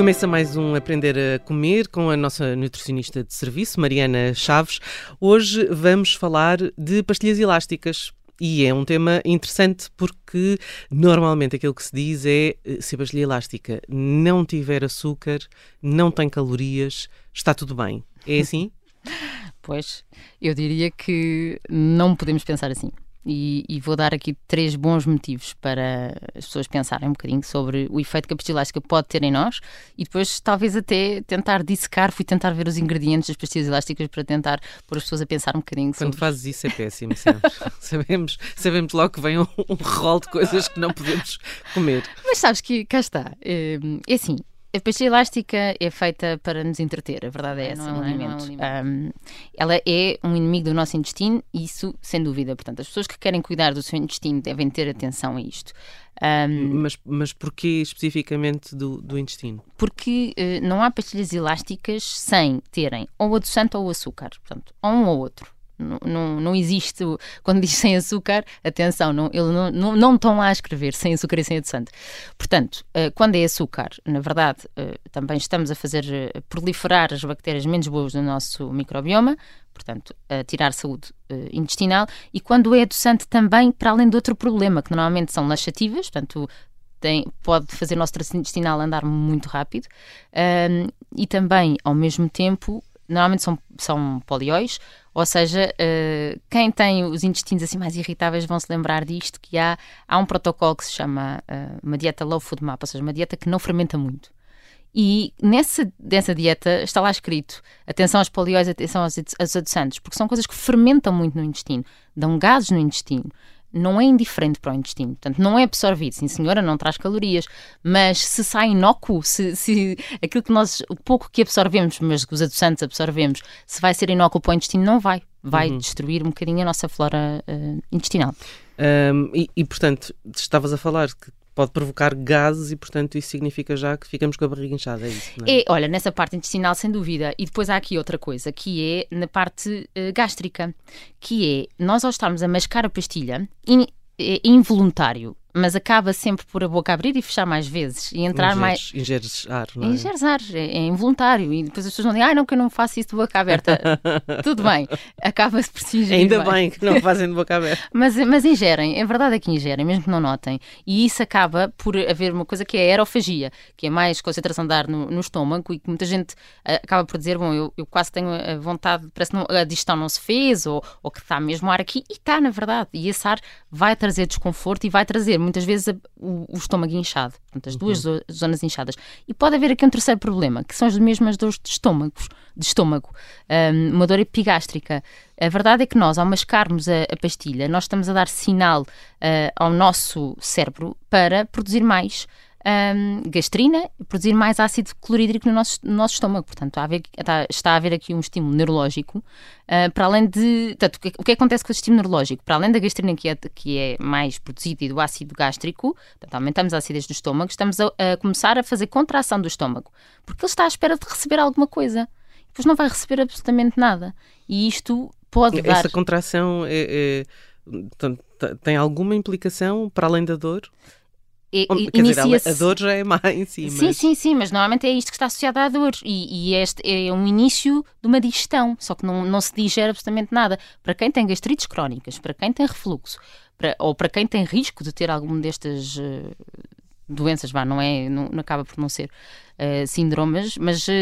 Começa mais um Aprender a Comer com a nossa nutricionista de serviço, Mariana Chaves. Hoje vamos falar de pastilhas elásticas. E é um tema interessante porque normalmente aquilo que se diz é se a pastilha elástica não tiver açúcar, não tem calorias, está tudo bem. É assim? Pois, eu diria que não podemos pensar assim. E, e, vou dar aqui três bons motivos para as pessoas pensarem um bocadinho sobre o efeito que a pastilha elástica pode ter em nós e depois talvez até tentar dissecar, fui tentar ver os ingredientes das pastilhas elásticas para tentar pôr as pessoas a pensar um bocadinho Quando fazes isso é péssimo, sabemos, sabemos logo que vem um, um rol de coisas que não podemos comer. Mas sabes que cá está, é, é assim, a pastilha elástica é feita para nos entreter, a verdade é, é essa, não é um alimento. Não é um um, ela é um inimigo do nosso intestino, isso sem dúvida. Portanto, as pessoas que querem cuidar do seu intestino devem ter atenção a isto. mas, mas porquê especificamente do, do intestino? Porque uh, não há pastilhas elásticas sem terem ou adoçante ou açúcar, portanto, ou um ou outro. Não, não, não, existe, quando diz sem açúcar, atenção, não, eles não, não, não estão lá a escrever sem açúcar e sem adoçante. Portanto, uh, quando é açúcar, na verdade, uh, também estamos a fazer uh, proliferar as bactérias menos boas do nosso microbioma, portanto, a tirar saúde intestinal, e quando é adoçante também, para além de outro problema, que normalmente são laxativas, portanto, tem, pode fazer o nosso traço intestinal andar muito rápido, e também, ao mesmo tempo, normalmente são, são polióis, ou seja, uh, quem tem os intestinos assim mais irritáveis vão se lembrar disto, que há, há um protocolo que se chama uh, uma dieta low food map, ou seja, uma dieta que não fermenta muito. E nessa, nessa dieta está lá escrito atenção aos polióis, atenção aos, aos adoçantes, porque são coisas que fermentam muito no intestino, dão gases no intestino não é indiferente para o intestino. Portanto, não é absorvido. Sim, senhora, não traz calorias. Mas se sai inócuo, se, se aquilo que nós, o pouco que absorvemos, mas que os adoçantes absorvemos, se vai ser inócuo para o intestino, não vai. Vai uhum. destruir um bocadinho a nossa flora uh, intestinal. Um, e, e, portanto, estavas a falar que pode provocar gases e, portanto, isso significa já que ficamos com a barriga inchada, é isso? É? é? olha, nessa parte intestinal, sem dúvida. E depois há aqui outra coisa, que é na parte uh, gástrica, que é nós ao estarmos a mascar a pastilha, in, é involuntário, mas acaba sempre por a boca abrir e fechar mais vezes e entrar ingeres, mais. Ingeres ar, não é? Ingeres ar, é, é, involuntário. E depois as pessoas não dizem, ah, não, que eu não faço isso de boca aberta. Tudo bem, acaba-se por se ingerir. Ainda bem. bem que não fazem de boca aberta. mas, mas ingerem, é verdade é que ingerem, mesmo que não notem. E isso acaba por haver uma coisa que é a aerofagia, que é mais concentração de ar no, no estômago e que muita gente uh, acaba por dizer, bom, eu, eu quase tenho a vontade, parece que não, a digestão não se fez ou, ou que está mesmo ar aqui, e está, na verdade. E esse ar vai trazer desconforto e vai trazer muitas vezes a, o, o, estômago inchado, portanto, as duas uhum. zonas inchadas. E pode haver aqui um terceiro problema, que são as mesmas dores de estômago, de estômago um, uma dor epigástrica. A verdade é que nós, ao mascarmos a, a pastilha, nós estamos a dar sinal uh, ao nosso cérebro para produzir mais um, gastrina, produzir mais ácido clorídrico no nosso, no nosso estômago. Portanto, a haver, está, está, a haver aqui um estímulo neurológico, uh, para além de. Portanto, o, que, o que acontece com o estímulo neurológico? Para além da gastrina que é, que é mais produzida e do ácido gástrico, portanto, aumentamos a acidez do estômago, estamos a, a começar a fazer contração do estômago, porque ele está à espera de receber alguma coisa. Depois não vai receber absolutamente nada. E isto pode dar. Essa contração é, é, tem alguma implicação para além da dor? E, inicia a dor já é má em si. Sim, mas... sim, sim, mas normalmente é isto que está associado à dor. E, e, este é um início de uma digestão, só que não, não se digere absolutamente nada. Para quem tem gastrites crónicas, para quem tem refluxo, para, ou para quem tem risco de ter algum destas uh, doenças, vá, não é, não, não acaba por não ser uh, síndromes, mas uh,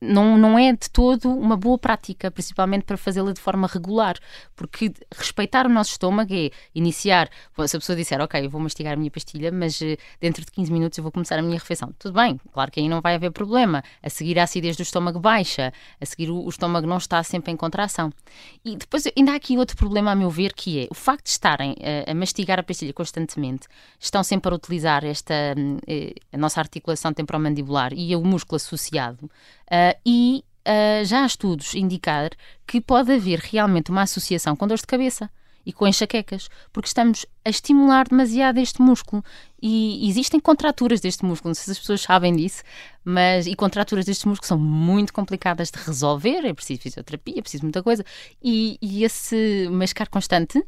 não, não é de todo uma boa prática, principalmente para fazê-la de forma regular, porque respeitar o nosso estômago é iniciar, se a pessoa disser, ok, eu vou mastigar a minha pastilha, mas dentro de 15 minutos eu vou começar a minha refeição. Tudo bem, claro que aí não vai haver problema. A seguir a acidez do estômago baixa, a seguir o, o estômago não está sempre em contração. E depois ainda há aqui outro problema, a meu ver, que é o facto de estarem a mastigar a pastilha constantemente, estão sempre a utilizar esta, a nossa articulação temporomandibular e o músculo associado, uh, e uh, já há estudos indicar que pode haver realmente uma associação com dores de cabeça e com enxaquecas, porque estamos a estimular demasiado este músculo. E existem contraturas deste músculo, não sei se as pessoas sabem disso, mas e contraturas deste músculo são muito complicadas de resolver, é preciso fisioterapia, é preciso muita coisa, e, e esse mascar constante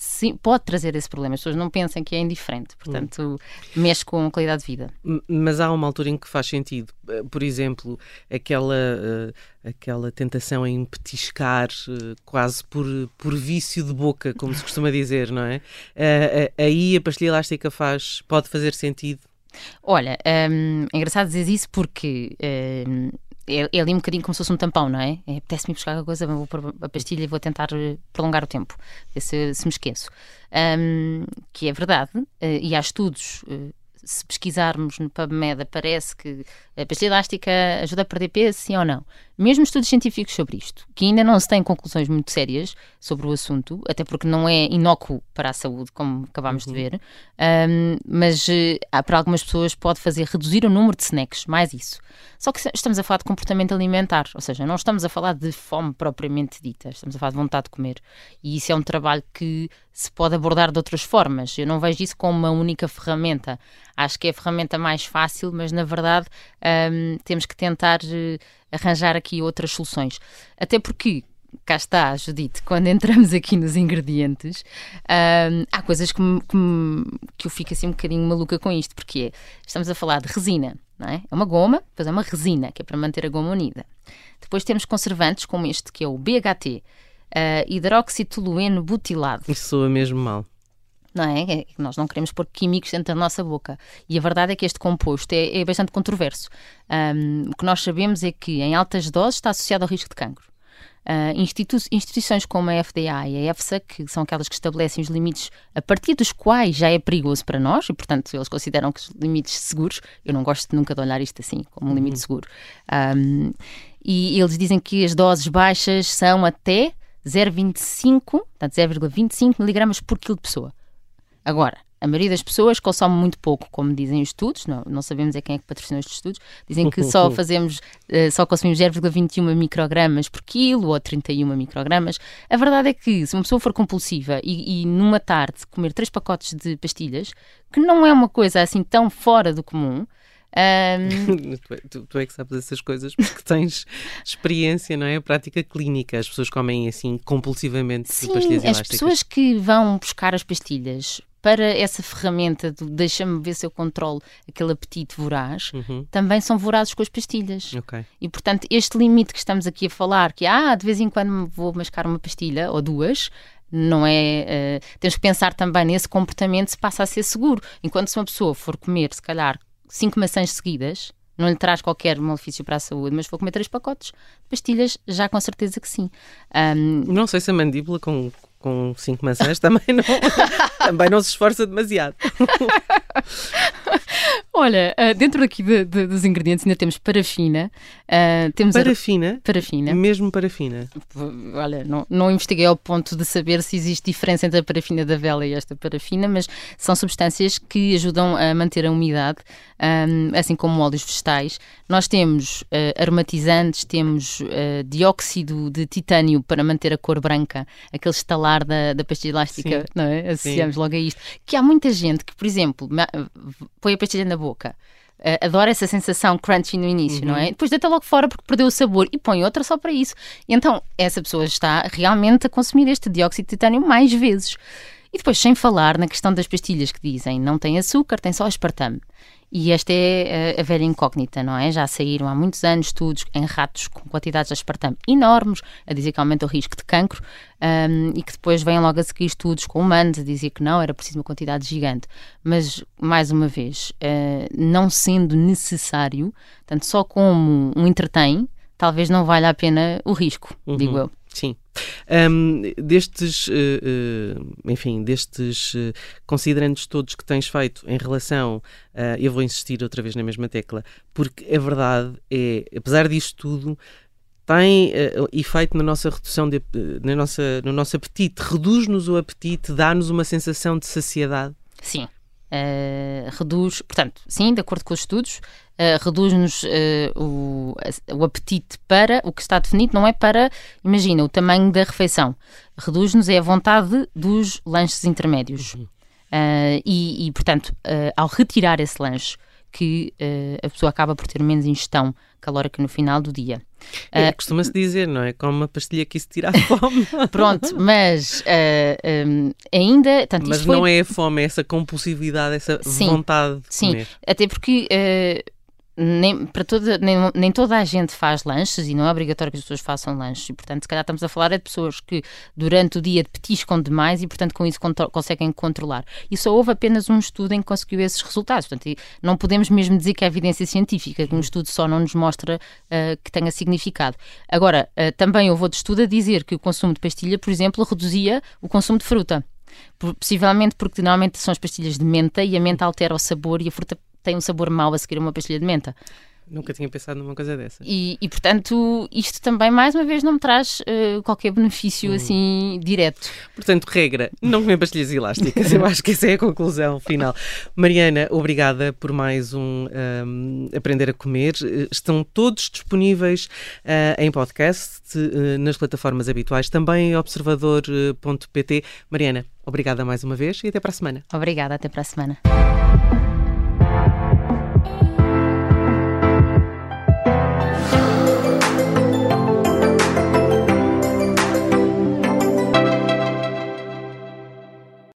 sim, pode trazer esse problema. As pessoas não pensam que é indiferente, portanto, hum. mexe com a qualidade de vida. Mas há uma altura em que faz sentido. Eh, por exemplo, aquela, uh, aquela tentação em petiscar uh, quase por, por vício de boca, como se costuma dizer, não é? Aí a pastilha elástica faz, pode fazer sentido? Olha, um, é engraçado dizer isso porque. Um, é, ali um bocadinho como se fosse um tampão, não é? é Apetece-me buscar a coisa, vou pôr a pastilha e vou tentar eh, prolongar o tempo, ver se, se me esqueço. Um, que é verdade, uh, e há estudos uh, se pesquisarmos no PubMed, parece que a pastilha elástica ajuda a perder peso, sim ou não. Mesmo estudos científicos sobre isto, que ainda não se têm conclusões muito sérias sobre o assunto, até porque não é inócuo para a saúde, como acabámos uhum. de ver, um, mas uh, para algumas pessoas pode fazer reduzir o número de snacks, mais isso. Só que estamos a falar de comportamento alimentar, ou seja, não estamos a falar de fome propriamente dita, estamos a falar de vontade de comer. E isso é um trabalho que se pode abordar de outras formas. Eu não vejo isso como uma única ferramenta. Acho que é a ferramenta mais fácil, mas na verdade um, temos que tentar uh, arranjar aqui outras soluções. Até porque, cá está, Judite, quando entramos aqui nos ingredientes, um, há coisas que, que, que eu fico assim um bocadinho maluca com isto, porque é, estamos a falar de resina, não é? É uma goma, depois é uma resina, que é para manter a goma unida. Depois temos conservantes como este, que é o BHT, uh, hidroxitolueno butilado. Isso soa mesmo mal. Não é? é? Nós não queremos pôr químicos dentro da nossa boca. E a verdade é que este composto é, é bastante controverso. Um, o que nós sabemos é que em altas doses está associado ao risco de cancro. Uh, institu instituições como a FDA e a EFSA, que são aquelas que estabelecem os limites a partir dos quais já é perigoso para nós, e portanto eles consideram que os limites seguros, eu não gosto nunca de olhar isto assim, como um limite uhum. seguro, um, e eles dizem que as doses baixas são até 0,25, portanto 0,25 miligramas por quilo de pessoa. Agora, a maioria das pessoas consome muito pouco, como dizem os estudos, não, não sabemos é quem é que patrocinou estes estudos, dizem que só fazemos, uh, só consumimos 0,21 microgramas por quilo ou 31 microgramas. A verdade é que se uma pessoa for compulsiva e, e numa tarde comer três pacotes de pastilhas, que não é uma coisa assim tão fora do comum, um... tu, é, tu, tu, é que sabes essas coisas porque tens experiência, não é? A prática clínica. As pessoas comem assim compulsivamente Sim, pastilhas elásticas. As pessoas que vão buscar as pastilhas para essa ferramenta do deixa-me ver se eu controlo aquele apetite voraz, uhum. também são vorazes com as pastilhas. Okay. E portanto, este limite que estamos aqui a falar, que ah, de vez em quando vou mascar uma pastilha ou duas, não é. Uh, temos que pensar também nesse comportamento se passa a ser seguro. Enquanto se uma pessoa for comer, se calhar, cinco maçãs seguidas, não lhe traz qualquer malefício para a saúde, mas vou comer três pacotes de pastilhas, já com certeza que sim. Um... Não sei se a mandíbula com, com cinco maçãs também não, também não se esforça demasiado. Olha, uh, dentro aqui de, de, dos ingredientes ainda temos parafina. Uh, temos parafina? A... Parafina. Mesmo parafina? Olha, não, não investiguei ao ponto de saber se existe diferença entre a parafina da vela e esta parafina, mas são substâncias que ajudam a manter a umidade, um, assim como óleos vegetais. Nós temos uh, aromatizantes, temos dióxido de titânio para manter a cor branca, aquele estalar da, da pastilha elástica, Sim. não é? Associamos Sim. logo a isto. Que há muita gente que, por exemplo, põe a pastilha na boca. Uh, adora essa sensação crunchy no início, uhum. não é? Uhum. Depois deita logo fora porque perdeu o sabor e põe outra só para isso. Então, essa pessoa está realmente a consumir este dióxido de titânio mais vezes. E depois, sem falar na questão das pastilhas que dizem não tem açúcar, tem só aspartame. E esta é a, velha incógnita, não é? Já saíram há muitos anos estudos em ratos com quantidades de aspartame enormes, a dizer que aumenta o risco de cancro, um, e que depois vêm logo a seguir estudos com humanos a dizer que não, era preciso uma quantidade gigante. Mas, mais uma vez, uh, não sendo necessário, tanto só como um entretém, talvez não valha a pena o risco, uhum. digo eu. Sim. Um, destes, uh, uh, enfim, destes uh, considerandos todos que tens feito em relação, eu vou insistir outra vez na mesma tecla, porque a verdade é, apesar disto tudo, tem efeito na nossa redução, de, na nossa, no nosso apetite, reduz-nos o apetite, dá-nos uma sensação de saciedade. Sim. Reduz, portanto, sim, de acordo com os estudos, uh, reduz-nos uh, o, o apetite para o que está definido, não é para, imagina, o tamanho da refeição. Reduz-nos é a vontade dos lanches intermédios. Uhum. Uh, e, e, portanto, ao retirar esse lanche, que a pessoa acaba por ter menos ingestão calórica no final do dia. É, uh, Costuma-se dizer, não é? Como uma pastilha que isso tira a fome. Pronto, mas uh, um, ainda. Tanto, mas não é a fome, é essa compulsividade, essa sim, vontade de sim. comer. Sim, até porque. Nem, para toda, nem, nem, toda a gente faz lanches e não é obrigatório que as pessoas façam lanches. E, portanto, se calhar estamos a falar é de pessoas que durante o dia petiscam demais e, portanto, com isso conseguem controlar. E só houve apenas um estudo em que conseguiu esses resultados. Portanto, não podemos mesmo dizer que é evidência científica, que um estudo só não nos mostra uh, que tenha significado. Agora, uh, também houve outro estudo a dizer que o consumo de pastilha, por exemplo, reduzia o consumo de fruta. Possivelmente porque normalmente são as pastilhas de menta e a menta altera o sabor e a fruta tem um sabor mau a seguir uma pastilha de menta. Nunca tinha pensado numa coisa dessa. E, e, portanto, isto também, mais uma vez, não me traz uh, qualquer benefício hum. assim direto. Portanto, regra, não comer pastilhas elásticas. Eu acho que essa é a conclusão final. Mariana, obrigada por mais um, um Aprender a Comer. Estão todos disponíveis uh, em podcast, uh, nas plataformas habituais, também em observador.pt. Mariana, obrigada mais uma vez e até para a semana. Obrigada, até para a semana.